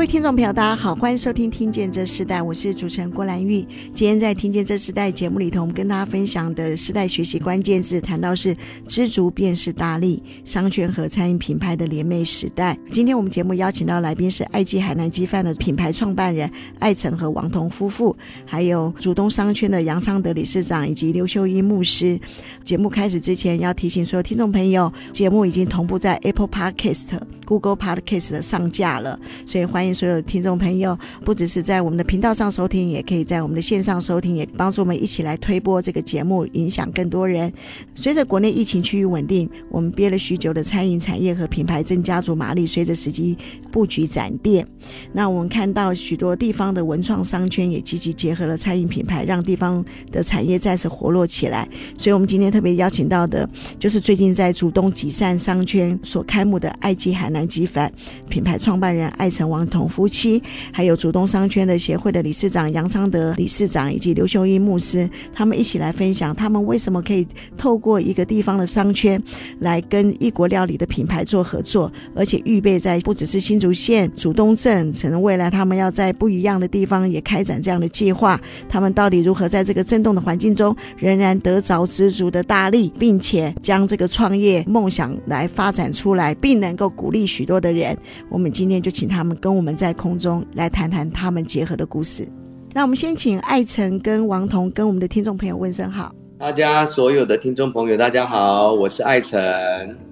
各位听众朋友，大家好，欢迎收听《听见这时代》，我是主持人郭兰玉。今天在《听见这时代》节目里头，我们跟大家分享的时代学习关键字，谈到是知足便是大利，商圈和餐饮品牌的联袂时代。今天我们节目邀请到来宾是爱记海南鸡饭的品牌创办人艾成和王彤夫妇，还有主东商圈的杨昌德理事长以及刘秀英牧师。节目开始之前，要提醒所有听众朋友，节目已经同步在 Apple Podcast、Google Podcast 上架了，所以欢迎。所有听众朋友，不只是在我们的频道上收听，也可以在我们的线上收听，也帮助我们一起来推播这个节目，影响更多人。随着国内疫情趋于稳定，我们憋了许久的餐饮产业和品牌正加足马力，随着时机布局展店。那我们看到许多地方的文创商圈也积极结合了餐饮品牌，让地方的产业再次活络起来。所以，我们今天特别邀请到的，就是最近在主东集散商圈所开幕的爱记海南鸡饭品牌创办人艾成王夫妻，还有竹东商圈的协会的理事长杨昌德理事长以及刘秀英牧师，他们一起来分享他们为什么可以透过一个地方的商圈来跟异国料理的品牌做合作，而且预备在不只是新竹县竹东镇，可能未来他们要在不一样的地方也开展这样的计划。他们到底如何在这个震动的环境中仍然得着知足的大力，并且将这个创业梦想来发展出来，并能够鼓励许多的人？我们今天就请他们跟我们。在空中来谈谈他们结合的故事。那我们先请艾辰跟王彤跟我们的听众朋友问声好。大家所有的听众朋友，大家好，我是艾辰。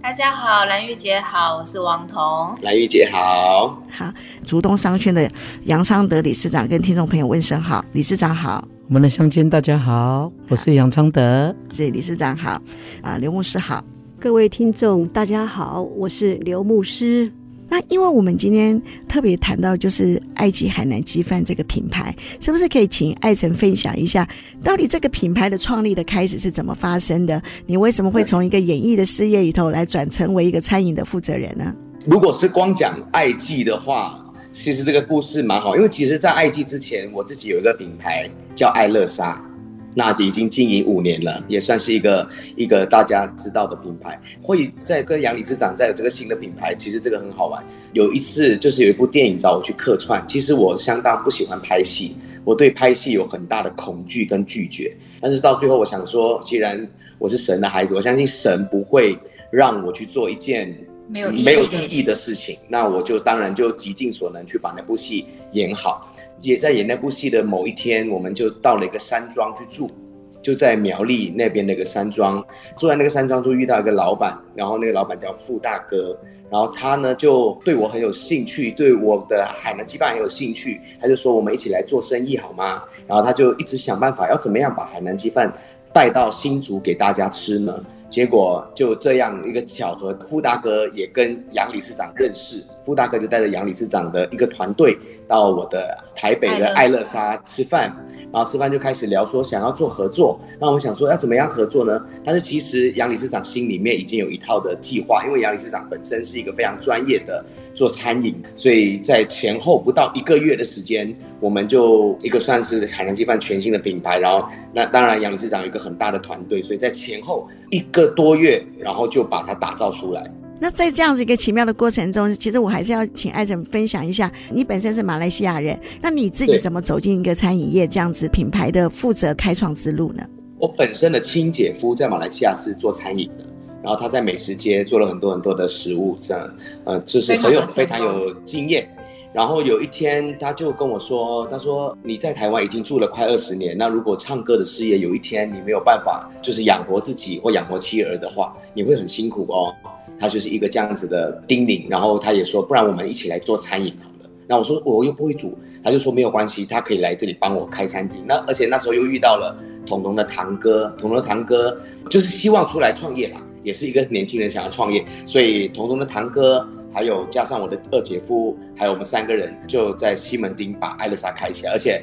大家好，兰玉姐好，我是王彤。兰玉姐好。好，竹东商圈的杨昌德理事长跟听众朋友问声好，理事长好。我们的乡亲大家好，我是杨昌德。是理事长好。啊，刘牧师好。各位听众大家好，我是刘牧师。那因为我们今天特别谈到就是爱记海南鸡饭这个品牌，是不是可以请艾成分享一下，到底这个品牌的创立的开始是怎么发生的？你为什么会从一个演艺的事业里头来转成为一个餐饮的负责人呢？如果是光讲爱记的话，其实这个故事蛮好，因为其实，在爱记之前，我自己有一个品牌叫爱乐沙。那已经经营五年了，也算是一个一个大家知道的品牌。会在跟杨理事长在有这个新的品牌，其实这个很好玩。有一次就是有一部电影找我去客串，其实我相当不喜欢拍戏，我对拍戏有很大的恐惧跟拒绝。但是到最后，我想说，既然我是神的孩子，我相信神不会让我去做一件没有没有意义的事情。那我就当然就极尽所能去把那部戏演好。也在演那部戏的某一天，我们就到了一个山庄去住，就在苗栗那边那个山庄。住在那个山庄，就遇到一个老板，然后那个老板叫傅大哥，然后他呢就对我很有兴趣，对我的海南鸡饭很有兴趣，他就说我们一起来做生意好吗？然后他就一直想办法要怎么样把海南鸡饭带到新竹给大家吃呢？结果就这样一个巧合，傅大哥也跟杨理事长认识。傅大哥就带着杨理事长的一个团队到我的台北的爱乐沙吃饭，然后吃饭就开始聊说想要做合作。那我想说要怎么样合作呢？但是其实杨理事长心里面已经有一套的计划，因为杨理事长本身是一个非常专业的做餐饮，所以在前后不到一个月的时间，我们就一个算是海南鸡饭全新的品牌。然后那当然杨理事长有一个很大的团队，所以在前后一个多月，然后就把它打造出来。那在这样子一个奇妙的过程中，其实我还是要请艾总分享一下，你本身是马来西亚人，那你自己怎么走进一个餐饮业这样子品牌的负责开创之路呢？我本身的亲姐夫在马来西亚是做餐饮的，然后他在美食街做了很多很多的食物，这样，呃，就是很有非常有经验。然后有一天他就跟我说，他说你在台湾已经住了快二十年，那如果唱歌的事业有一天你没有办法就是养活自己或养活妻儿的话，你会很辛苦哦。他就是一个这样子的叮咛，然后他也说，不然我们一起来做餐饮好了。那我说我又不会煮，他就说没有关系，他可以来这里帮我开餐厅。那而且那时候又遇到了彤彤的堂哥，彤彤的堂哥就是希望出来创业嘛，也是一个年轻人想要创业，所以彤彤的堂哥还有加上我的二姐夫，还有我们三个人就在西门町把爱乐莎开起来，而且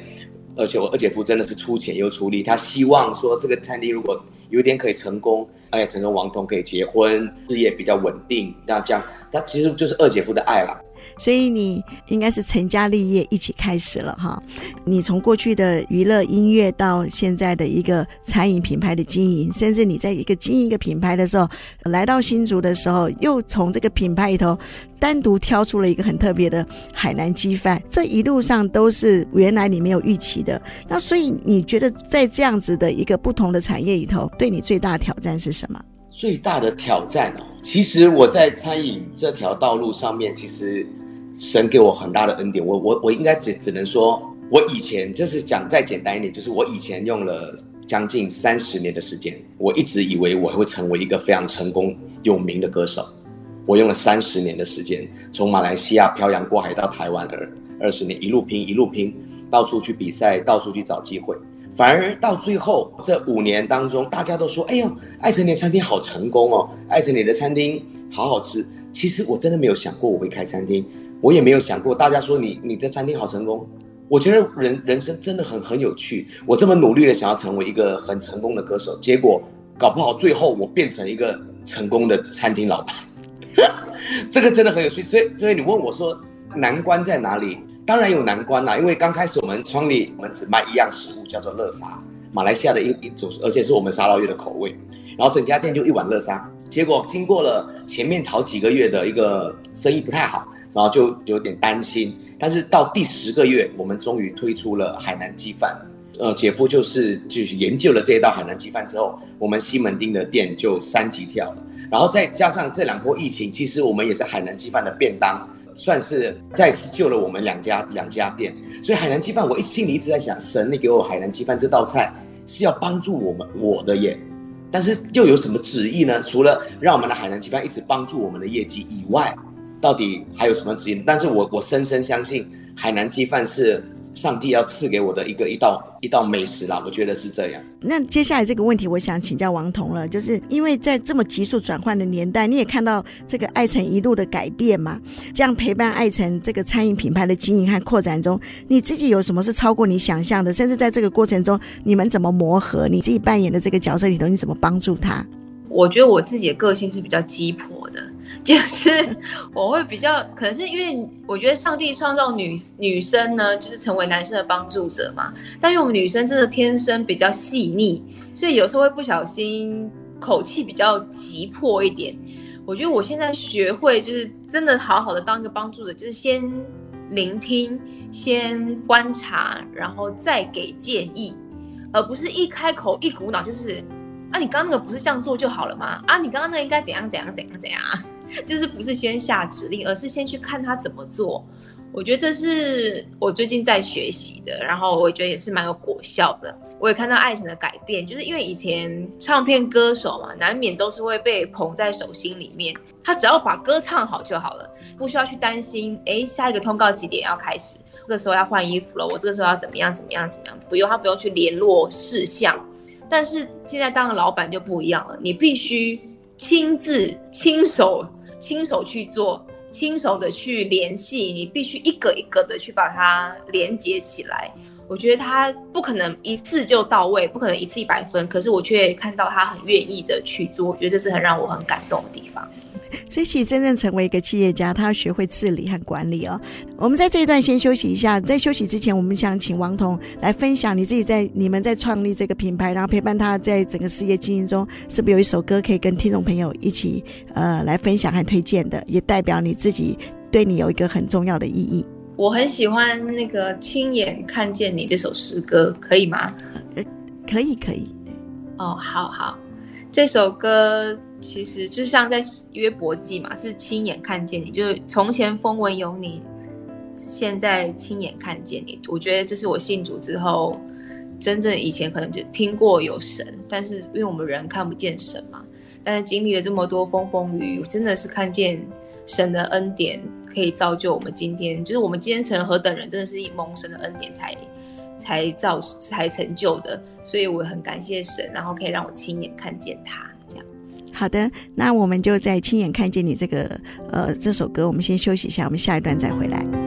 而且我二姐夫真的是出钱又出力，他希望说这个餐厅如果有一天可以成功，而且成功王彤可以结婚，事业比较稳定，那这样他其实就是二姐夫的爱了。所以你应该是成家立业一起开始了哈。你从过去的娱乐音乐到现在的一个餐饮品牌的经营，甚至你在一个经营一个品牌的时候，来到新竹的时候，又从这个品牌里头单独挑出了一个很特别的海南鸡饭。这一路上都是原来你没有预期的。那所以你觉得在这样子的一个不同的产业里头，对你最大的挑战是什么？最大的挑战哦，其实我在餐饮这条道路上面，其实。神给我很大的恩典，我我我应该只只能说，我以前就是讲再简单一点，就是我以前用了将近三十年的时间，我一直以为我会成为一个非常成功有名的歌手，我用了三十年的时间，从马来西亚漂洋过海到台湾的二十年，一路拼一路拼，到处去比赛，到处去找机会，反而到最后这五年当中，大家都说，哎呦，爱成你的餐厅好成功哦，爱成你的餐厅好好吃，其实我真的没有想过我会开餐厅。我也没有想过，大家说你你的餐厅好成功，我觉得人人生真的很很有趣。我这么努力的想要成为一个很成功的歌手，结果搞不好最后我变成一个成功的餐厅老板，这个真的很有趣。所以所以你问我说难关在哪里？当然有难关啦，因为刚开始我们创立，我们只卖一样食物，叫做乐沙，马来西亚的一一种，而且是我们沙捞越的口味。然后整家店就一碗乐沙，结果经过了前面好几个月的一个生意不太好。然后就有点担心，但是到第十个月，我们终于推出了海南鸡饭。呃，姐夫就是就是研究了这一道海南鸡饭之后，我们西门町的店就三级跳了。然后再加上这两波疫情，其实我们也是海南鸡饭的便当，算是再次救了我们两家两家店。所以海南鸡饭，我一心里一直在想，神，你给我海南鸡饭这道菜是要帮助我们我的耶，但是又有什么旨意呢？除了让我们的海南鸡饭一直帮助我们的业绩以外。到底还有什么指引？但是我我深深相信海南鸡饭是上帝要赐给我的一个一道一道美食啦，我觉得是这样。那接下来这个问题，我想请教王彤了，就是因为在这么急速转换的年代，你也看到这个爱城一路的改变嘛？这样陪伴爱城这个餐饮品牌的经营和扩展中，你自己有什么是超过你想象的？甚至在这个过程中，你们怎么磨合？你自己扮演的这个角色里头，你怎么帮助他？我觉得我自己的个性是比较鸡婆的。就是我会比较，可能是因为我觉得上帝创造女女生呢，就是成为男生的帮助者嘛。但因为我们女生真的天生比较细腻，所以有时候会不小心口气比较急迫一点。我觉得我现在学会就是真的好好的当一个帮助者，就是先聆听，先观察，然后再给建议，而不是一开口一股脑就是啊，你刚刚那个不是这样做就好了吗？啊，你刚刚那应该怎样怎样怎样怎样。就是不是先下指令，而是先去看他怎么做。我觉得这是我最近在学习的，然后我觉得也是蛮有果效的。我也看到爱情的改变，就是因为以前唱片歌手嘛，难免都是会被捧在手心里面。他只要把歌唱好就好了，不需要去担心，哎，下一个通告几点要开始？这个时候要换衣服了，我这个时候要怎么样怎么样怎么样？不用，他不用去联络事项。但是现在当了老板就不一样了，你必须亲自亲手。亲手去做，亲手的去联系，你必须一个一个的去把它连接起来。我觉得他不可能一次就到位，不可能一次一百分，可是我却看到他很愿意的去做，我觉得这是很让我很感动的地方。所以，其实真正成为一个企业家，他要学会治理和管理哦。我们在这一段先休息一下，在休息之前，我们想请王彤来分享你自己在你们在创立这个品牌，然后陪伴他在整个事业经营中，是不是有一首歌可以跟听众朋友一起呃来分享和推荐的，也代表你自己对你有一个很重要的意义。我很喜欢那个亲眼看见你这首诗歌，可以吗？呃，可以，可以。哦，好好，这首歌。其实就像在约伯记嘛，是亲眼看见你，就是从前风闻有你，现在亲眼看见你。我觉得这是我信主之后，真正以前可能就听过有神，但是因为我们人看不见神嘛，但是经历了这么多风风雨雨，真的是看见神的恩典，可以造就我们今天，就是我们今天成了何等人，真的是以蒙神的恩典才才造才成就的，所以我很感谢神，然后可以让我亲眼看见他。好的，那我们就在亲眼看见你这个呃这首歌，我们先休息一下，我们下一段再回来。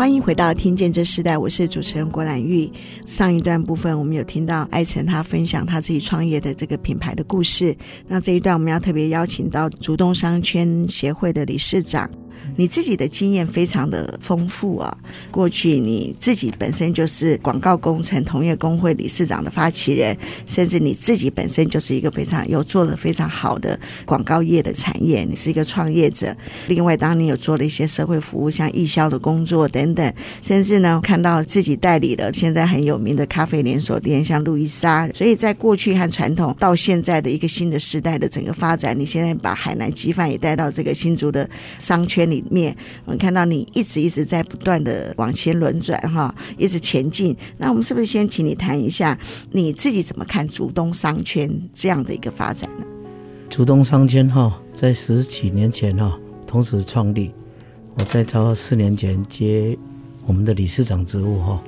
欢迎回到《听见这时代》，我是主持人郭兰玉。上一段部分，我们有听到艾辰他分享他自己创业的这个品牌的故事。那这一段，我们要特别邀请到竹东商圈协会的理事长。你自己的经验非常的丰富啊！过去你自己本身就是广告工程同业公会理事长的发起人，甚至你自己本身就是一个非常有做了非常好的广告业的产业，你是一个创业者。另外，当你有做了一些社会服务，像义消的工作等等，甚至呢，看到自己代理了现在很有名的咖啡连锁店，像路易莎。所以在过去和传统到现在的一个新的时代的整个发展，你现在把海南鸡饭也带到这个新竹的商圈里面，我们看到你一直一直在不断的往前轮转哈，一直前进。那我们是不是先请你谈一下你自己怎么看竹东商圈这样的一个发展呢？竹东商圈哈，在十几年前哈，同时创立。我在超四年前接我们的理事长职务哈，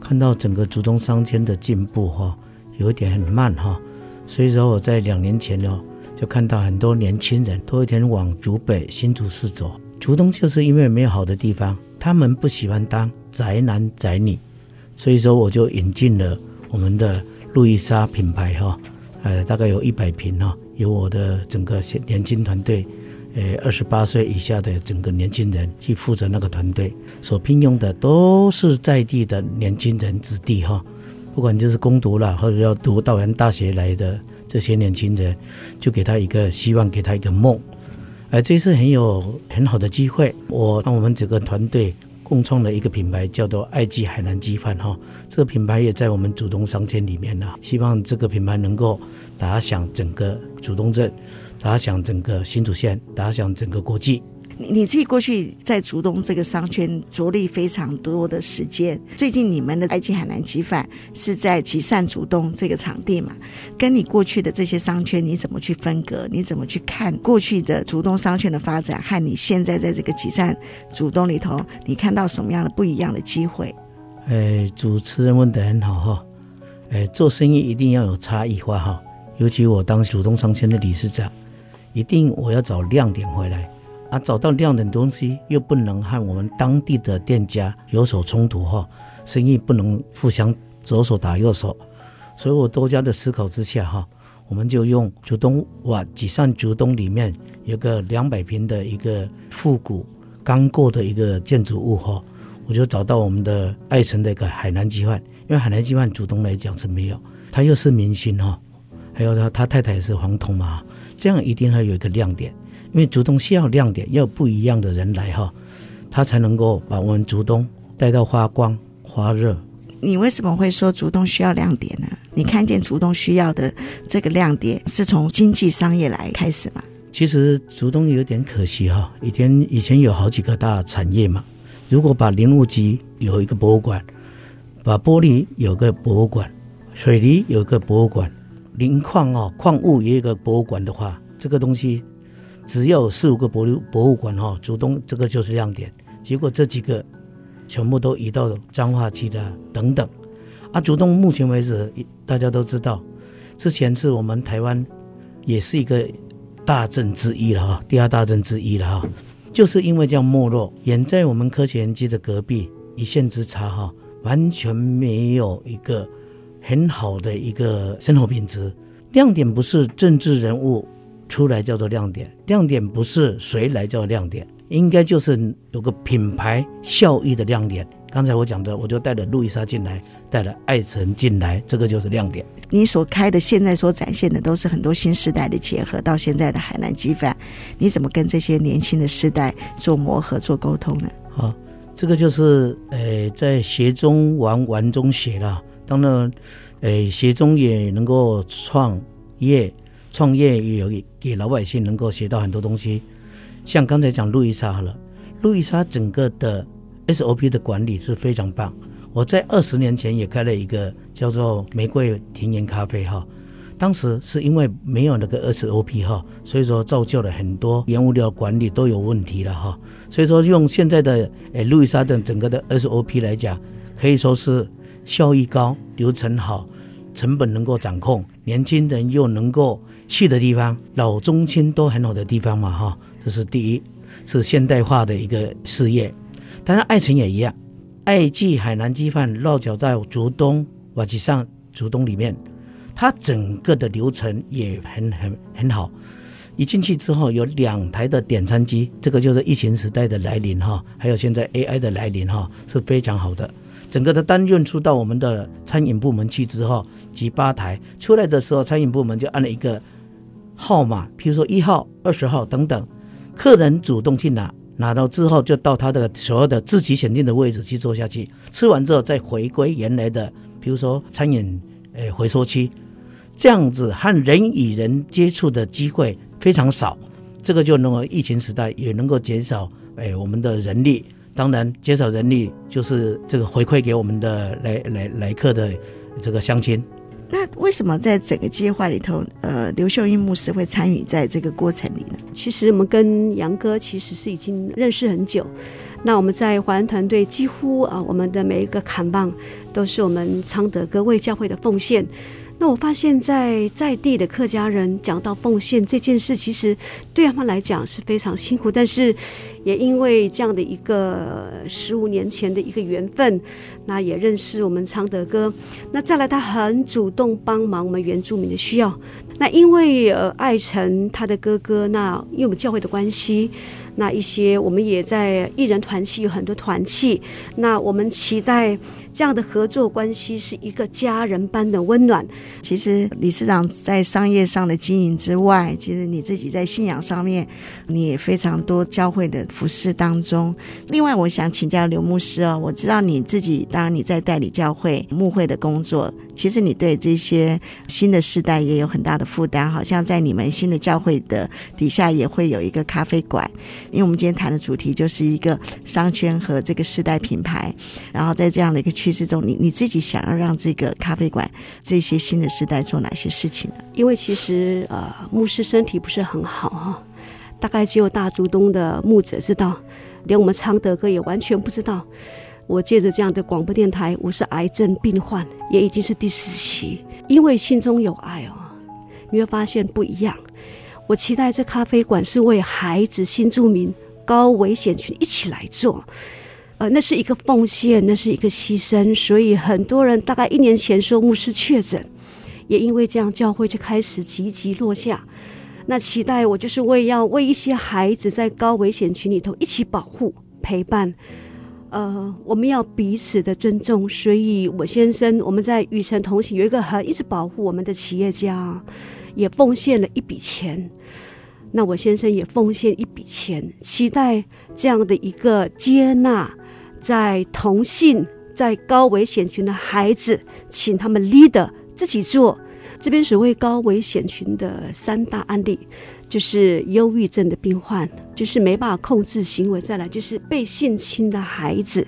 看到整个竹东商圈的进步哈，有一点很慢哈，所以说我在两年前呢。就看到很多年轻人都一天往竹北、新竹市走。竹东就是因为没有好的地方，他们不喜欢当宅男宅女，所以说我就引进了我们的路易莎品牌哈，呃，大概有一百平哈，由我的整个年轻团队，呃，二十八岁以下的整个年轻人去负责那个团队，所聘用的都是在地的年轻人子弟哈，不管就是工读了或者要读道源大学来的。这些年轻人就给他一个希望，给他一个梦，而这次很有很好的机会。我让我们整个团队共创了一个品牌，叫做“爱记海南鸡饭”哈。这个品牌也在我们主东商圈里面呢。希望这个品牌能够打响整个主东镇，打响整个新主线，打响整个国际。你你自己过去在竹东这个商圈着力非常多的时间，最近你们的爱记海南鸡饭是在集善竹东这个场地嘛？跟你过去的这些商圈你怎么去分隔？你怎么去看过去的竹东商圈的发展和你现在在这个集善竹东里头，你看到什么样的不一样的机会？哎，主持人问得很好哈，哎，做生意一定要有差异化哈，尤其我当竹东商圈的理事长，一定我要找亮点回来。啊，找到亮点东西，又不能和我们当地的店家有所冲突哈，生意不能互相左手打右手，所以我多加的思考之下哈，我们就用竹东哇，几扇竹东里面有个两百平的一个复古刚过的一个建筑物哈，我就找到我们的爱城的一个海南鸡饭，因为海南鸡饭竹东来讲是没有，他又是明星哈，还有他他太太也是黄铜嘛，这样一定会有一个亮点。因为竹东需要亮点，要不一样的人来哈，他才能够把我们竹东带到发光发热。你为什么会说竹东需要亮点呢？你看见竹东需要的这个亮点是从经济商业来开始吗？其实竹东有点可惜哈，以前以前有好几个大产业嘛。如果把林务局有一个博物馆，把玻璃有个博物馆，水泥有个博物馆，磷矿哦矿物也有个博物馆的话，这个东西。只要有四五个博博物馆哈，竹东这个就是亮点。结果这几个全部都移到彰化区的等等。啊，竹东目前为止大家都知道，之前是我们台湾也是一个大镇之一了哈，第二大镇之一了哈。就是因为这样没落，远在我们科学园区的隔壁一线之差哈，完全没有一个很好的一个生活品质。亮点不是政治人物。出来叫做亮点，亮点不是谁来叫亮点，应该就是有个品牌效益的亮点。刚才我讲的，我就带了路易莎进来，带了爱城进来，这个就是亮点。你所开的，现在所展现的，都是很多新时代的结合。到现在的海南鸡饭，你怎么跟这些年轻的世代做磨合、做沟通呢？好，这个就是呃，在学中玩，玩中学了。当然，呃，学中也能够创业。创业也有给老百姓能够学到很多东西，像刚才讲路易莎好了，路易莎整个的 SOP 的管理是非常棒。我在二十年前也开了一个叫做玫瑰田园咖啡哈。当时是因为没有那个 SOP 哈，所以说造就了很多原物料管理都有问题了哈。所以说用现在的诶路易莎的整个的 SOP 来讲，可以说是效益高、流程好、成本能够掌控，年轻人又能够去的地方，老中青都很好的地方嘛哈。这是第一，是现代化的一个事业。当然爱城也一样，爱记海南鸡饭落脚在竹东瓦吉上竹东里面。它整个的流程也很很很好，一进去之后有两台的点餐机，这个就是疫情时代的来临哈，还有现在 AI 的来临哈，是非常好的。整个的单运出到我们的餐饮部门去之后，及吧台出来的时候，餐饮部门就按了一个号码，譬如说一号、二十号等等，客人主动去拿，拿到之后就到他的所有的自己选定的位置去坐下去，吃完之后再回归原来的，比如说餐饮。诶，回收期，这样子和人与人接触的机会非常少，这个就能够疫情时代也能够减少诶我们的人力，当然减少人力就是这个回馈给我们的来来来客的这个乡亲。那为什么在整个计划里头，呃，刘秀英牧师会参与在这个过程里呢？其实我们跟杨哥其实是已经认识很久。那我们在华人团队几乎啊，我们的每一个扛棒都是我们昌德哥为教会的奉献。那我发现，在在地的客家人讲到奉献这件事，其实对他们来讲是非常辛苦，但是也因为这样的一个十五年前的一个缘分，那也认识我们昌德哥。那再来，他很主动帮忙我们原住民的需要。那因为呃，爱成他的哥哥，那因为我们教会的关系。那一些，我们也在艺人团契有很多团契，那我们期待这样的合作关系是一个家人般的温暖。其实理事长在商业上的经营之外，其实你自己在信仰上面，你也非常多教会的服事当中。另外，我想请教刘牧师哦，我知道你自己，当然你在代理教会牧会的工作，其实你对这些新的世代也有很大的负担，好像在你们新的教会的底下也会有一个咖啡馆。因为我们今天谈的主题就是一个商圈和这个世代品牌，然后在这样的一个趋势中，你你自己想要让这个咖啡馆这些新的世代做哪些事情呢？因为其实呃，牧师身体不是很好哈，大概只有大竹东的牧者知道，连我们昌德哥也完全不知道。我借着这样的广播电台，我是癌症病患，也已经是第四期，因为心中有爱哦，你会发现不一样。我期待这咖啡馆是为孩子、新住民、高危险群一起来做，呃，那是一个奉献，那是一个牺牲。所以很多人大概一年前说牧师确诊，也因为这样，教会就开始积极落下。那期待我就是为要为一些孩子在高危险群里头一起保护、陪伴。呃，我们要彼此的尊重。所以我先生我们在与神同行有一个很一直保护我们的企业家。也奉献了一笔钱，那我先生也奉献一笔钱，期待这样的一个接纳，在同性、在高危险群的孩子，请他们 leader 自己做。这边所谓高危险群的三大案例，就是忧郁症的病患，就是没办法控制行为；再来就是被性侵的孩子。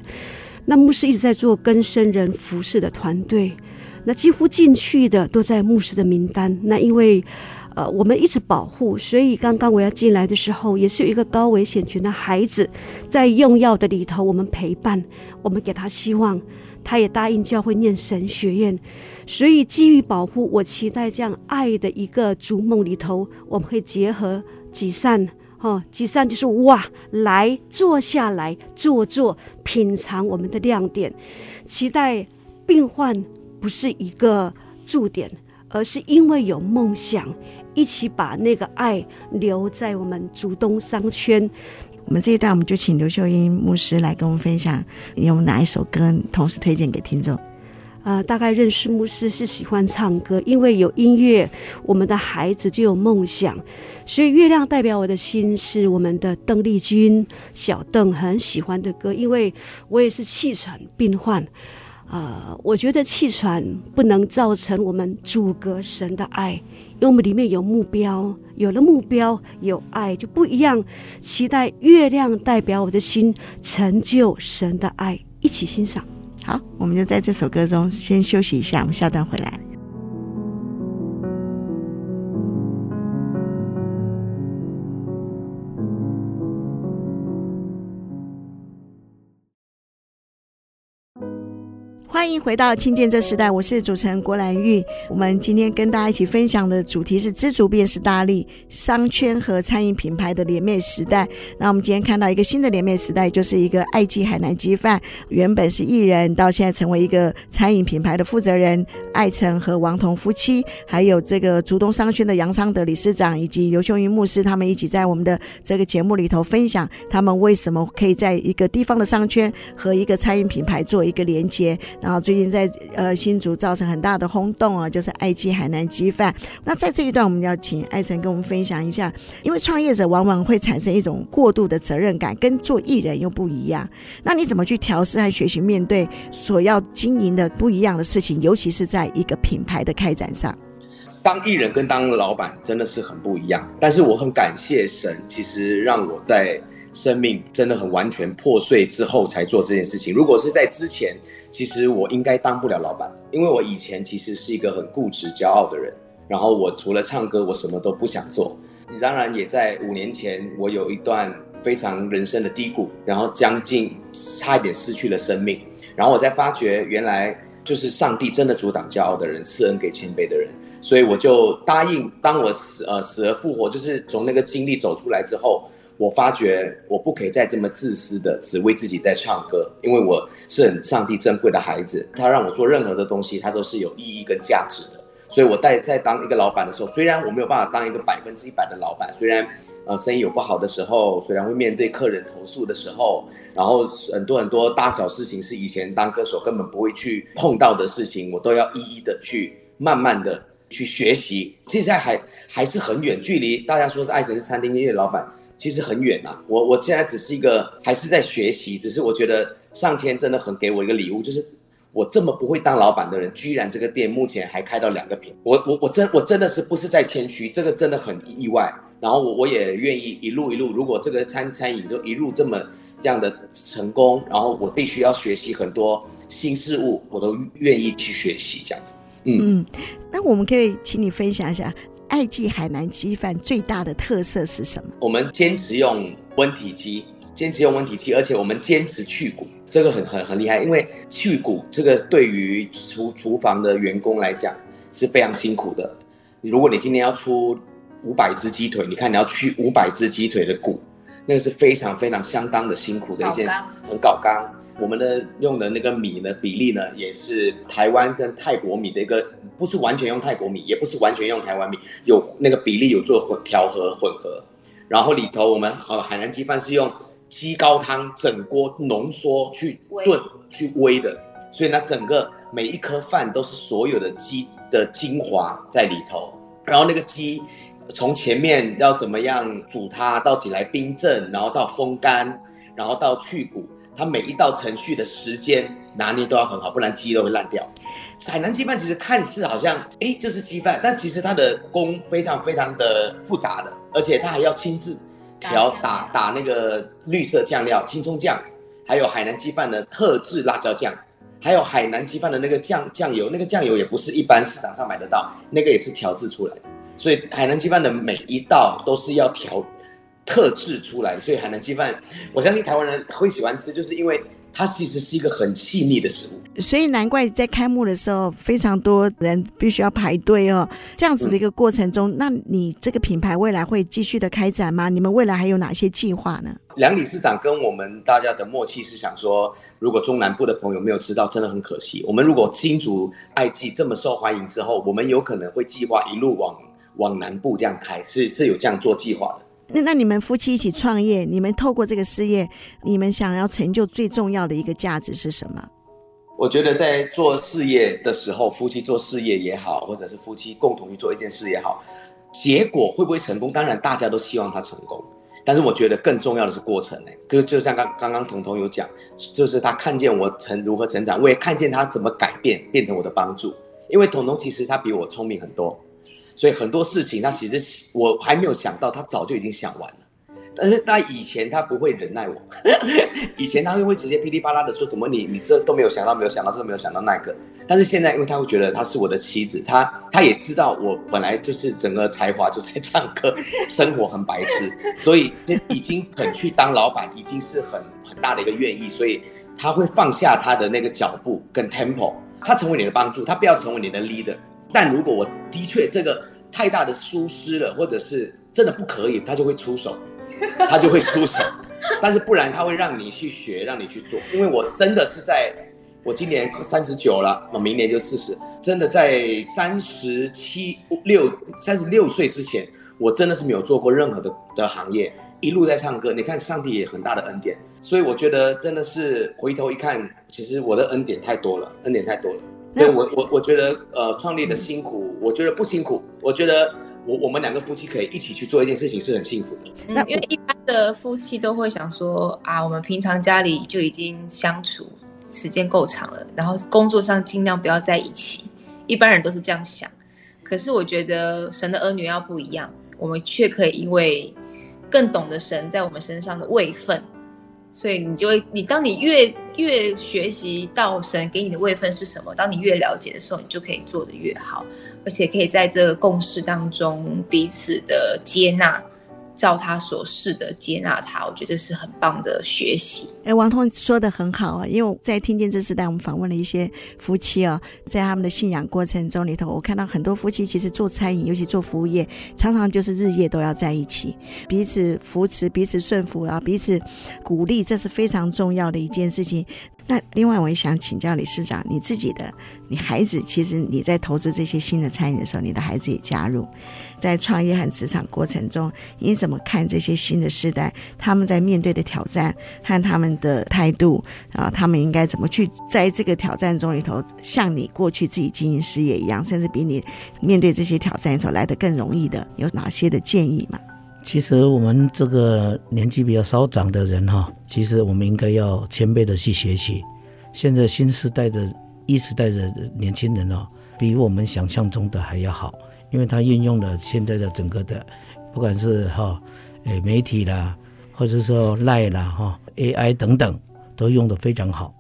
那牧师一直在做跟生人服侍的团队。那几乎进去的都在牧师的名单。那因为，呃，我们一直保护，所以刚刚我要进来的时候，也是有一个高危险群的孩子在用药的里头，我们陪伴，我们给他希望，他也答应教会念神学院。所以基于保护，我期待这样爱的一个逐梦里头，我们可以结合几善，哈，几善就是哇，来坐下来坐坐，品尝我们的亮点，期待病患。不是一个驻点，而是因为有梦想，一起把那个爱留在我们竹东商圈。我们这一段，我们就请刘秀英牧师来跟我们分享，有哪一首歌，同时推荐给听众。啊、呃，大概认识牧师是喜欢唱歌，因为有音乐，我们的孩子就有梦想。所以月亮代表我的心，是我们的邓丽君小邓很喜欢的歌，因为我也是气喘病患。啊、呃，我觉得气喘不能造成我们阻隔神的爱，因为我们里面有目标，有了目标有爱就不一样。期待月亮代表我的心，成就神的爱，一起欣赏。好，我们就在这首歌中先休息一下，我们下段回来。欢迎回到《听见这时代》，我是主持人郭兰玉。我们今天跟大家一起分享的主题是“知足便是大利”，商圈和餐饮品牌的联袂时代。那我们今天看到一个新的联袂时代，就是一个爱记海南鸡饭，原本是艺人，到现在成为一个餐饮品牌的负责人，艾成和王彤夫妻，还有这个竹东商圈的杨昌德理事长以及刘秀云牧师，他们一起在我们的这个节目里头分享，他们为什么可以在一个地方的商圈和一个餐饮品牌做一个连接，然。最近在呃新竹造成很大的轰动啊，就是爱记海南鸡饭。那在这一段，我们要请艾成跟我们分享一下，因为创业者往往会产生一种过度的责任感，跟做艺人又不一样。那你怎么去调试和学习面对所要经营的不一样的事情，尤其是在一个品牌的开展上？当艺人跟当老板真的是很不一样。但是我很感谢神，其实让我在生命真的很完全破碎之后才做这件事情。如果是在之前，其实我应该当不了老板，因为我以前其实是一个很固执、骄傲的人。然后我除了唱歌，我什么都不想做。当然，也在五年前，我有一段非常人生的低谷，然后将近差一点失去了生命。然后我才发觉，原来就是上帝真的阻挡骄傲的人，赐恩给谦卑的人。所以我就答应，当我死呃死而复活，就是从那个经历走出来之后。我发觉我不可以再这么自私的只为自己在唱歌，因为我是很上帝珍贵的孩子，他让我做任何的东西，他都是有意义跟价值的。所以我在在当一个老板的时候，虽然我没有办法当一个百分之一百的老板，虽然呃生意有不好的时候，虽然会面对客人投诉的时候，然后很多很多大小事情是以前当歌手根本不会去碰到的事情，我都要一一的去慢慢的去学习。现在还还是很远距离，大家说是爱神是餐厅业的老板。其实很远、啊，我我现在只是一个还是在学习，只是我觉得上天真的很给我一个礼物，就是我这么不会当老板的人，居然这个店目前还开到两个品，我我我真我真的是不是在谦虚，这个真的很意外。然后我我也愿意一路一路，如果这个餐餐饮就一路这么这样的成功，然后我必须要学习很多新事物，我都愿意去学习这样子。嗯嗯，那我们可以请你分享一下。爱记海南鸡饭最大的特色是什么？我们坚持用温体鸡，坚持用温体鸡，而且我们坚持去骨，这个很很很厉害。因为去骨这个对于厨厨房的员工来讲是非常辛苦的。如果你今天要出五百只鸡腿，你看你要去五百只鸡腿的骨，那个是非常非常相当的辛苦的一件事，很搞刚。我们的用的那个米呢，比例呢，也是台湾跟泰国米的一个，不是完全用泰国米，也不是完全用台湾米，有那个比例有做混调和混合。然后里头我们好海南鸡饭是用鸡高汤整锅浓缩去炖去煨的，所以呢，整个每一颗饭都是所有的鸡的精华在里头。然后那个鸡从前面要怎么样煮它，到起来冰镇，然后到风干，然后到去骨。它每一道程序的时间拿捏都要很好，不然鸡肉会烂掉。海南鸡饭其实看似好像哎就是鸡饭，但其实它的工非常非常的复杂的，而且它还要亲自调打打那个绿色酱料青葱酱，还有海南鸡饭的特制辣椒酱，还有海南鸡饭的那个酱酱油，那个酱油也不是一般市场上买得到，那个也是调制出来的。所以海南鸡饭的每一道都是要调。特制出来，所以海南鸡饭，我相信台湾人会喜欢吃，就是因为它其实是一个很细腻的食物。所以难怪在开幕的时候，非常多人必须要排队哦。这样子的一个过程中，嗯、那你这个品牌未来会继续的开展吗？你们未来还有哪些计划呢？梁理事长跟我们大家的默契是想说，如果中南部的朋友没有吃到，真的很可惜。我们如果新竹爱记这么受欢迎之后，我们有可能会计划一路往往南部这样开，是是有这样做计划的。那那你们夫妻一起创业，你们透过这个事业，你们想要成就最重要的一个价值是什么？我觉得在做事业的时候，夫妻做事业也好，或者是夫妻共同去做一件事也好，结果会不会成功？当然大家都希望他成功，但是我觉得更重要的是过程呢。就就像刚刚刚彤彤有讲，就是他看见我成如何成长，我也看见他怎么改变，变成我的帮助。因为彤彤其实他比我聪明很多。所以很多事情，他其实我还没有想到，他早就已经想完了。但是他以前他不会忍耐我，以前他会会直接噼里啪啦的说，怎么你你这都没有想到，没有想到这个，没有想到那个。但是现在，因为他会觉得她是我的妻子，他他也知道我本来就是整个才华就在唱歌，生活很白痴，所以这已经肯去当老板，已经是很很大的一个愿意，所以他会放下他的那个脚步跟 tempo，他成为你的帮助，他不要成为你的 leader。但如果我的确这个太大的疏失了，或者是真的不可以，他就会出手。他就会出手，但是不然他会让你去学，让你去做。因为我真的是在，我今年三十九了，我明年就四十，真的在三十七六、三十六岁之前，我真的是没有做过任何的的行业，一路在唱歌。你看上帝也很大的恩典，所以我觉得真的是回头一看，其实我的恩典太多了，恩典太多了。对我我我觉得呃创立的辛苦，我觉得不辛苦，我觉得。我我们两个夫妻可以一起去做一件事情，是很幸福的。嗯，因为一般的夫妻都会想说啊，我们平常家里就已经相处时间够长了，然后工作上尽量不要在一起。一般人都是这样想，可是我觉得神的儿女要不一样，我们却可以因为更懂得神在我们身上的位分。所以你就会，你当你越越学习到神给你的位分是什么，当你越了解的时候，你就可以做得越好，而且可以在这个共识当中彼此的接纳。照他所示的接纳他，我觉得这是很棒的学习。哎，王通说的很好啊，因为我在听见这时代，我们访问了一些夫妻啊，在他们的信仰过程中里头，我看到很多夫妻其实做餐饮，尤其做服务业，常常就是日夜都要在一起，彼此扶持，彼此顺服啊，彼此鼓励，这是非常重要的一件事情。那另外，我也想请教理事长，你自己的，你孩子，其实你在投资这些新的餐饮的时候，你的孩子也加入，在创业和职场过程中，你怎么看这些新的时代，他们在面对的挑战和他们的态度啊，他们应该怎么去在这个挑战中里头，像你过去自己经营事业一样，甚至比你面对这些挑战里头来得更容易的，有哪些的建议吗？其实我们这个年纪比较稍长的人哈，其实我们应该要谦卑的去学习。现在新时代的、一时代的年轻人哦，比我们想象中的还要好，因为他运用了现在的整个的，不管是哈，诶媒体啦，或者说 Line 啦哈，AI 等等，都用得非常好。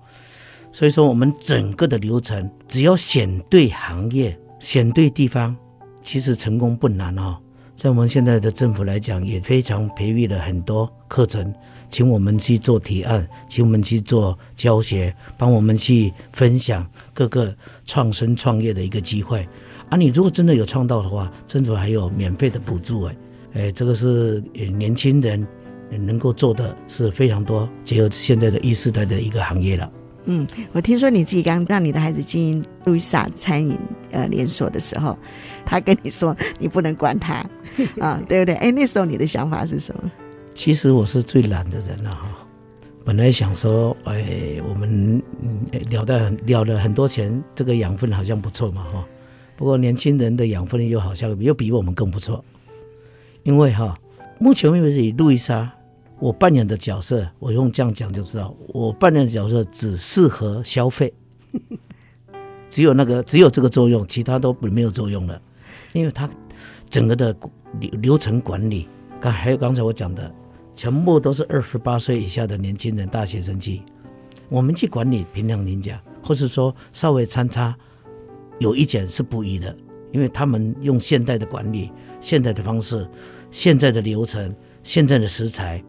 所以说，我们整个的流程，只要选对行业、选对地方，其实成功不难哦。在我们现在的政府来讲，也非常培育了很多课程，请我们去做提案，请我们去做教学，帮我们去分享各个创生创业的一个机会。啊，你如果真的有创造的话，政府还有免费的补助哎，哎，这个是年轻人能够做的是非常多，结合现在的 E 世代的一个行业了。嗯，我听说你自己刚让你的孩子经营路易莎餐饮呃连锁的时候，他跟你说你不能管他 啊，对不对？哎，那时候你的想法是什么？其实我是最懒的人了哈。本来想说，哎，我们聊的很聊了很多钱，这个养分好像不错嘛哈。不过年轻人的养分又好像又比我们更不错，因为哈，目前为止路易莎。我扮演的角色，我用这样讲就知道，我扮演的角色只适合消费，只有那个只有这个作用，其他都没有作用了，因为它整个的流流程管理，刚还有刚才我讲的，全部都是二十八岁以下的年轻人、大学生去，我们去管理凭良心讲，或是说稍微参差，有一点是不一的，因为他们用现代的管理、现代的方式、现在的流程、现在的食材。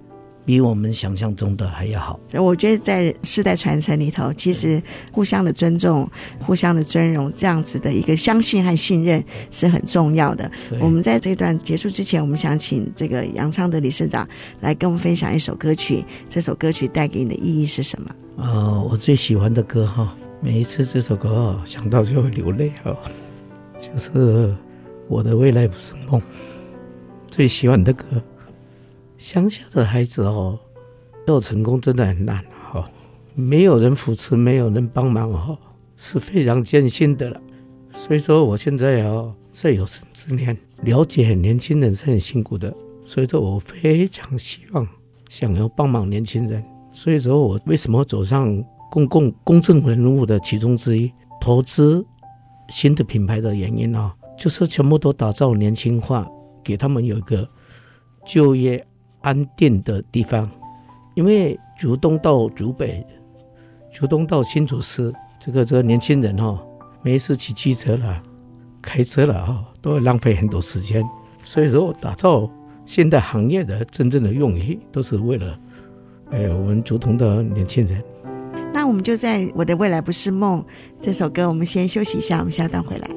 比我们想象中的还要好。我觉得在世代传承里头，其实互相的尊重、互相的尊荣，这样子的一个相信和信任是很重要的。我们在这段结束之前，我们想请这个杨昌德理事长来跟我们分享一首歌曲。这首歌曲带给你的意义是什么？啊、呃，我最喜欢的歌哈，每一次这首歌想到就会流泪哈，就是我的未来不是梦，最喜欢的歌。乡下的孩子哦，要成功真的很难哈，没有人扶持，没有人帮忙哦，是非常艰辛的了。所以说，我现在哦，在有生之年，了解年轻人是很辛苦的。所以说我非常希望想要帮忙年轻人。所以说我为什么走上公共公众人物的其中之一，投资新的品牌的原因啊，就是全部都打造年轻化，给他们有一个就业。安定的地方。因为竹东到竹北，竹东到新竹市，这个这个年轻人哈、哦，没事骑机车了，开车了哈，都会浪费很多时间。所以说，打造现代行业的真正的用意，都是为了，哎，我们竹东的年轻人。那我们就在《我的未来不是梦》这首歌，我们先休息一下，我们下段回来。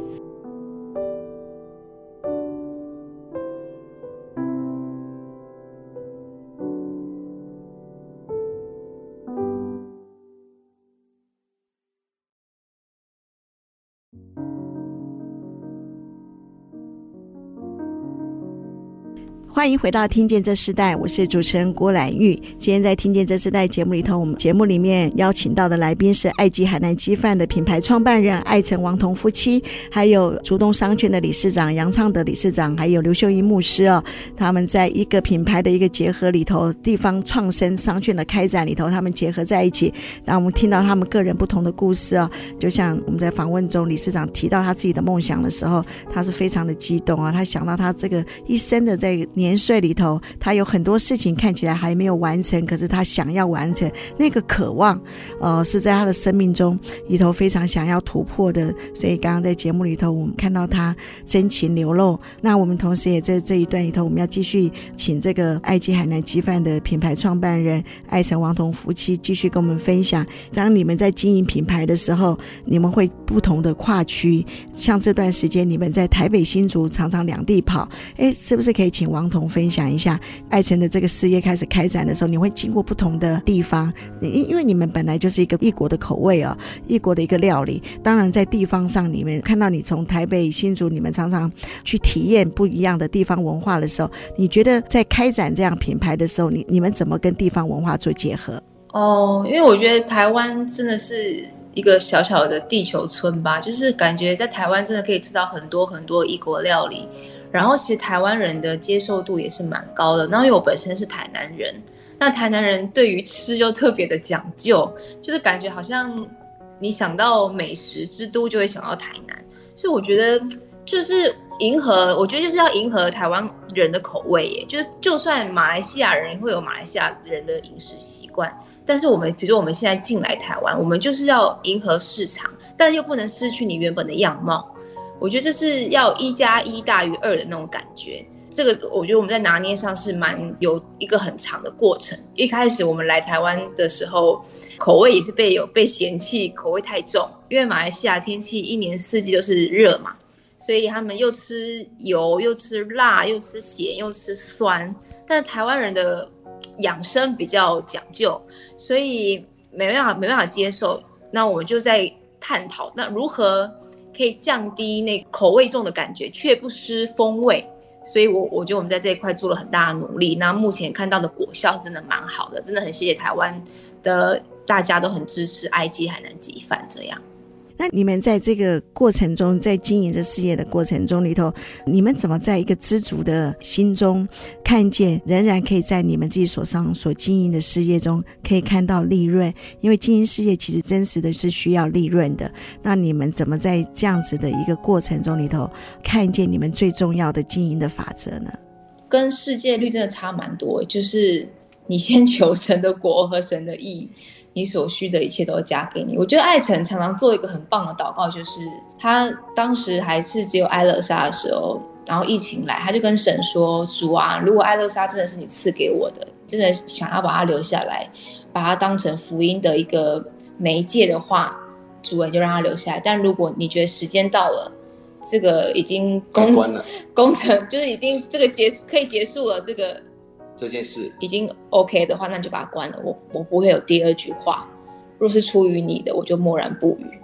欢迎回到《听见这世代》，我是主持人郭兰玉。今天在《听见这世代》节目里头，我们节目里面邀请到的来宾是爱记海南鸡饭的品牌创办人艾成王彤夫妻，还有竹东商圈的理事长杨昌德理事长，还有刘秀英牧师哦。他们在一个品牌的一个结合里头，地方创生商圈的开展里头，他们结合在一起。让我们听到他们个人不同的故事哦。就像我们在访问中，理事长提到他自己的梦想的时候，他是非常的激动啊。他想到他这个一生的在年。岁里头，他有很多事情看起来还没有完成，可是他想要完成那个渴望，呃，是在他的生命中里头非常想要突破的。所以刚刚在节目里头，我们看到他真情流露。那我们同时也在这一段里头，我们要继续请这个爱记海南鸡饭的品牌创办人艾成王彤夫妻继续跟我们分享。当你们在经营品牌的时候，你们会不同的跨区，像这段时间你们在台北新竹常常两地跑，哎，是不是可以请王彤？分享一下艾成的这个事业开始开展的时候，你会经过不同的地方，因因为你们本来就是一个异国的口味啊，异国的一个料理。当然在地方上，你们看到你从台北、新竹，你们常常去体验不一样的地方文化的时候，你觉得在开展这样品牌的时候，你你们怎么跟地方文化做结合？哦，因为我觉得台湾真的是一个小小的地球村吧，就是感觉在台湾真的可以吃到很多很多异国料理。然后其实台湾人的接受度也是蛮高的。然后因为我本身是台南人，那台南人对于吃又特别的讲究，就是感觉好像你想到美食之都就会想到台南。所以我觉得就是迎合，我觉得就是要迎合台湾人的口味耶。就是就算马来西亚人会有马来西亚人的饮食习惯，但是我们比如说我们现在进来台湾，我们就是要迎合市场，但又不能失去你原本的样貌。我觉得这是要一加一大于二的那种感觉，这个我觉得我们在拿捏上是蛮有一个很长的过程。一开始我们来台湾的时候，口味也是被有被嫌弃，口味太重，因为马来西亚天气一年四季都是热嘛，所以他们又吃油，又吃辣，又吃咸，又吃酸。但台湾人的养生比较讲究，所以没办法没办法接受。那我们就在探讨，那如何？可以降低那口味重的感觉，却不失风味，所以我我觉得我们在这一块做了很大的努力。那目前看到的果效真的蛮好的，真的很谢谢台湾的大家都很支持埃及海南鸡饭这样。那你们在这个过程中，在经营这事业的过程中里头，你们怎么在一个知足的心中看见，仍然可以在你们自己手上所经营的事业中可以看到利润？因为经营事业其实真实的是需要利润的。那你们怎么在这样子的一个过程中里头，看见你们最重要的经营的法则呢？跟世界率真的差蛮多，就是你先求神的国和神的义。你所需的一切都加给你。我觉得艾辰常常做一个很棒的祷告，就是他当时还是只有艾乐莎的时候，然后疫情来，他就跟神说：“主啊，如果艾乐莎真的是你赐给我的，真的想要把它留下来，把它当成福音的一个媒介的话，主人就让他留下来。但如果你觉得时间到了，这个已经工工程就是已经这个结可以结束了，这个。”这件事已经 OK 的话，那你就把它关了。我我不会有第二句话。若是出于你的，我就默然不语。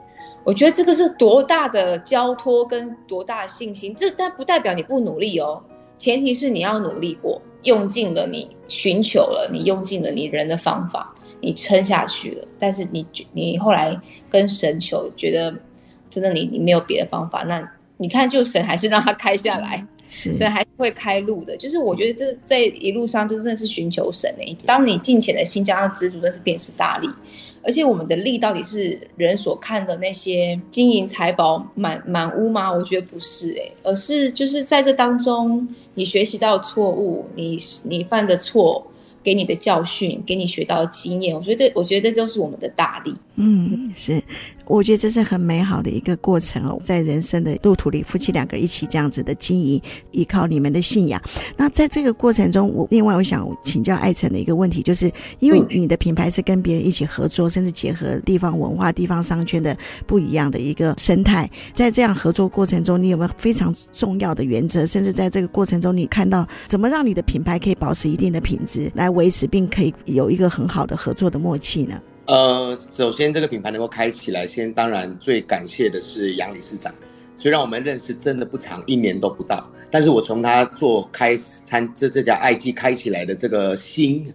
我觉得这个是多大的交托跟多大的信心。这但不代表你不努力哦，前提是你要努力过，用尽了你寻求了，你用尽了你人的方法，你撑下去了。但是你你后来跟神求，觉得真的你你没有别的方法，那你看就神还是让他开下来。是，所以还是会开路的。就是我觉得这在一路上就真的是寻求神诶。当你敬虔的心加上知足，那是便是大利。而且我们的利到底是人所看的那些金银财宝满满屋吗？我觉得不是诶、而是就是在这当中，你学习到错误，你你犯的错。给你的教训，给你学到的经验，我觉得这，我觉得这就是我们的大力。嗯，是，我觉得这是很美好的一个过程哦，在人生的路途里，夫妻两个一起这样子的经营，依靠你们的信仰。那在这个过程中，我另外我想请教艾成的一个问题，就是因为你的品牌是跟别人一起合作，甚至结合地方文化、地方商圈的不一样的一个生态，在这样合作过程中，你有没有非常重要的原则？甚至在这个过程中，你看到怎么让你的品牌可以保持一定的品质来？维持并可以有一个很好的合作的默契呢？呃，首先这个品牌能够开起来，先当然最感谢的是杨理事长。虽然我们认识真的不长，一年都不到，但是我从他做开餐这这家爱记开起来的这个心，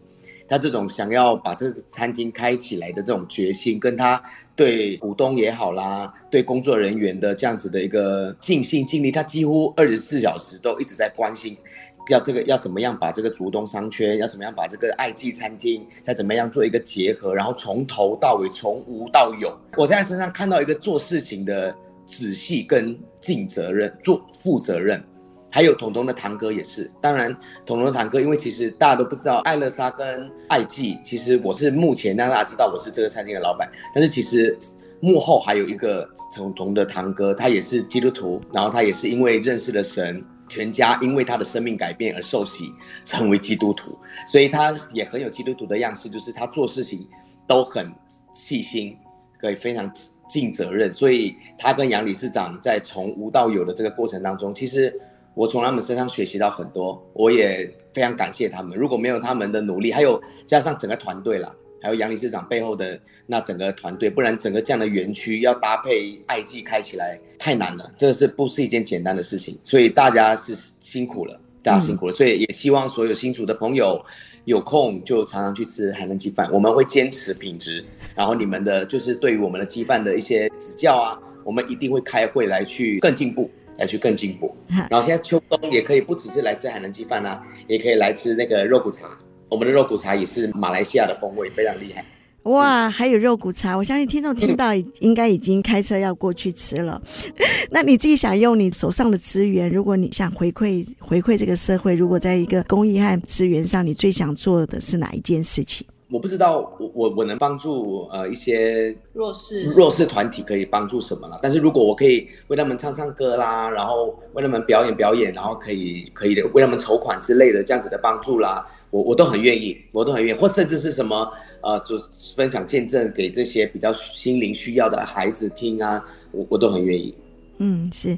他这种想要把这个餐厅开起来的这种决心，跟他对股东也好啦，对工作人员的这样子的一个尽心尽力，他几乎二十四小时都一直在关心。要这个要怎么样把这个竹东商圈，要怎么样把这个爱记餐厅再怎么样做一个结合，然后从头到尾从无到有，我在他身上看到一个做事情的仔细跟尽责任、做负责任，还有彤彤的堂哥也是。当然，彤彤的堂哥，因为其实大家都不知道爱乐沙跟爱记，其实我是目前让大家知道我是这个餐厅的老板，但是其实幕后还有一个彤彤的堂哥，他也是基督徒，然后他也是因为认识了神。全家因为他的生命改变而受洗，成为基督徒，所以他也很有基督徒的样式，就是他做事情都很细心，可以非常尽责任。所以他跟杨理事长在从无到有的这个过程当中，其实我从他们身上学习到很多，我也非常感谢他们。如果没有他们的努力，还有加上整个团队啦。还有杨理事长背后的那整个团队，不然整个这样的园区要搭配爱记开起来太难了，这是不是一件简单的事情？所以大家是辛苦了，大家辛苦了。所以也希望所有新竹的朋友有空就常常去吃海南鸡饭，我们会坚持品质。然后你们的就是对于我们的鸡饭的一些指教啊，我们一定会开会来去更进步，来去更进步。然后现在秋冬也可以不只是来吃海南鸡饭啊，也可以来吃那个肉骨茶。我们的肉骨茶也是马来西亚的风味，非常厉害。哇，还有肉骨茶，我相信听众听到应该已经开车要过去吃了。那你自己想用你手上的资源，如果你想回馈回馈这个社会，如果在一个公益和资源上，你最想做的是哪一件事情？我不知道我我我能帮助呃一些弱势弱势团体可以帮助什么了？但是如果我可以为他们唱唱歌啦，然后为他们表演表演，然后可以可以为他们筹款之类的这样子的帮助啦，我我都很愿意，我都很愿意，或甚至是什么呃，就分享见证给这些比较心灵需要的孩子听啊，我我都很愿意。嗯，是。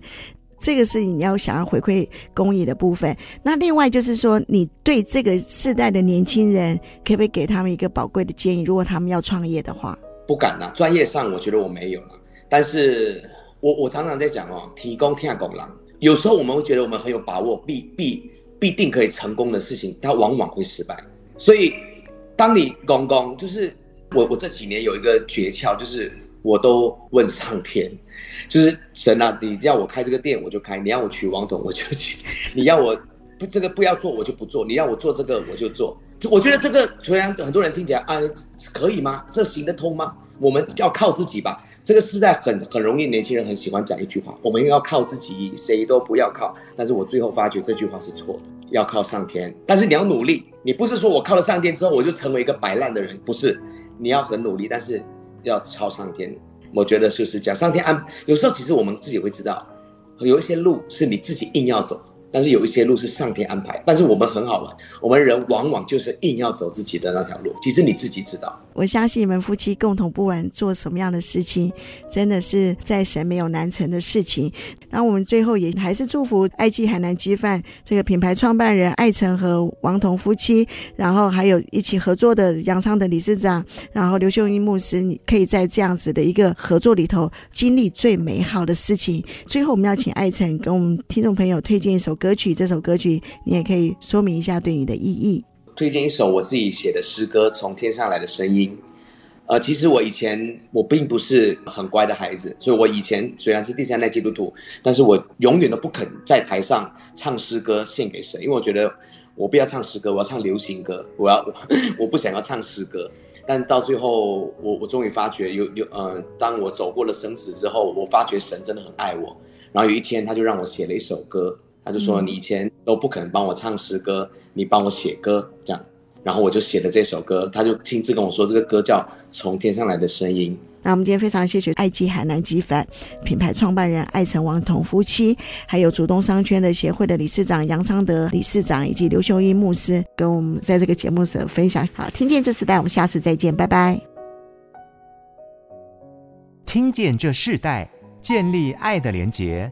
这个是你要想要回馈公益的部分。那另外就是说，你对这个世代的年轻人，可不可以给他们一个宝贵的建议？如果他们要创业的话，不敢呐。专业上我觉得我没有了，但是我我常常在讲哦，提供天下拱狼。有时候我们会觉得我们很有把握，必必必定可以成功的事情，它往往会失败。所以，当你公公，就是我我这几年有一个诀窍，就是。我都问上天，就是神啊，你要我开这个店我就开，你要我娶王董我就娶，你要我不这个不要做我就不做，你要我做这个我就做。我觉得这个虽然很多人听起来啊，可以吗？这行得通吗？我们要靠自己吧。这个时代很很容易，年轻人很喜欢讲一句话：我们要靠自己，谁都不要靠。但是我最后发觉这句话是错的，要靠上天。但是你要努力，你不是说我靠了上天之后我就成为一个摆烂的人，不是，你要很努力，但是。要超上天，我觉得就是讲。上天安，有时候其实我们自己会知道，有一些路是你自己硬要走。但是有一些路是上天安排，但是我们很好玩，我们人往往就是硬要走自己的那条路。其实你自己知道。我相信你们夫妻共同不管做什么样的事情，真的是在神没有难成的事情。那我们最后也还是祝福爱记海南鸡饭这个品牌创办人艾成和王彤夫妻，然后还有一起合作的杨昌的理事长，然后刘秀英牧师，你可以在这样子的一个合作里头经历最美好的事情。最后我们要请艾成给我们听众朋友推荐一首歌曲，这首歌曲你也可以说明一下对你的意义。推荐一首我自己写的诗歌《从天上来的声音》。呃，其实我以前我并不是很乖的孩子，所以我以前虽然是第三代基督徒，但是我永远都不肯在台上唱诗歌献给神，因为我觉得我不要唱诗歌，我要唱流行歌，我要 我，不想要唱诗歌。但到最后，我我终于发觉有有呃，当我走过了生死之后，我发觉神真的很爱我。然后有一天，他就让我写了一首歌，他就说：“你以前都不可能帮我唱诗歌，你帮我写歌。”这样，然后我就写了这首歌，他就亲自跟我说，这个歌叫《从天上来的声音》。那我们今天非常谢谢爱记海南鸡饭品牌创办人艾成王彤夫妻，还有主动商圈的协会的理事长杨昌德理事长以及刘秀英牧师跟我们在这个节目上分享。好，听见这时代，我们下次再见，拜拜。听见这世代，建立爱的连结。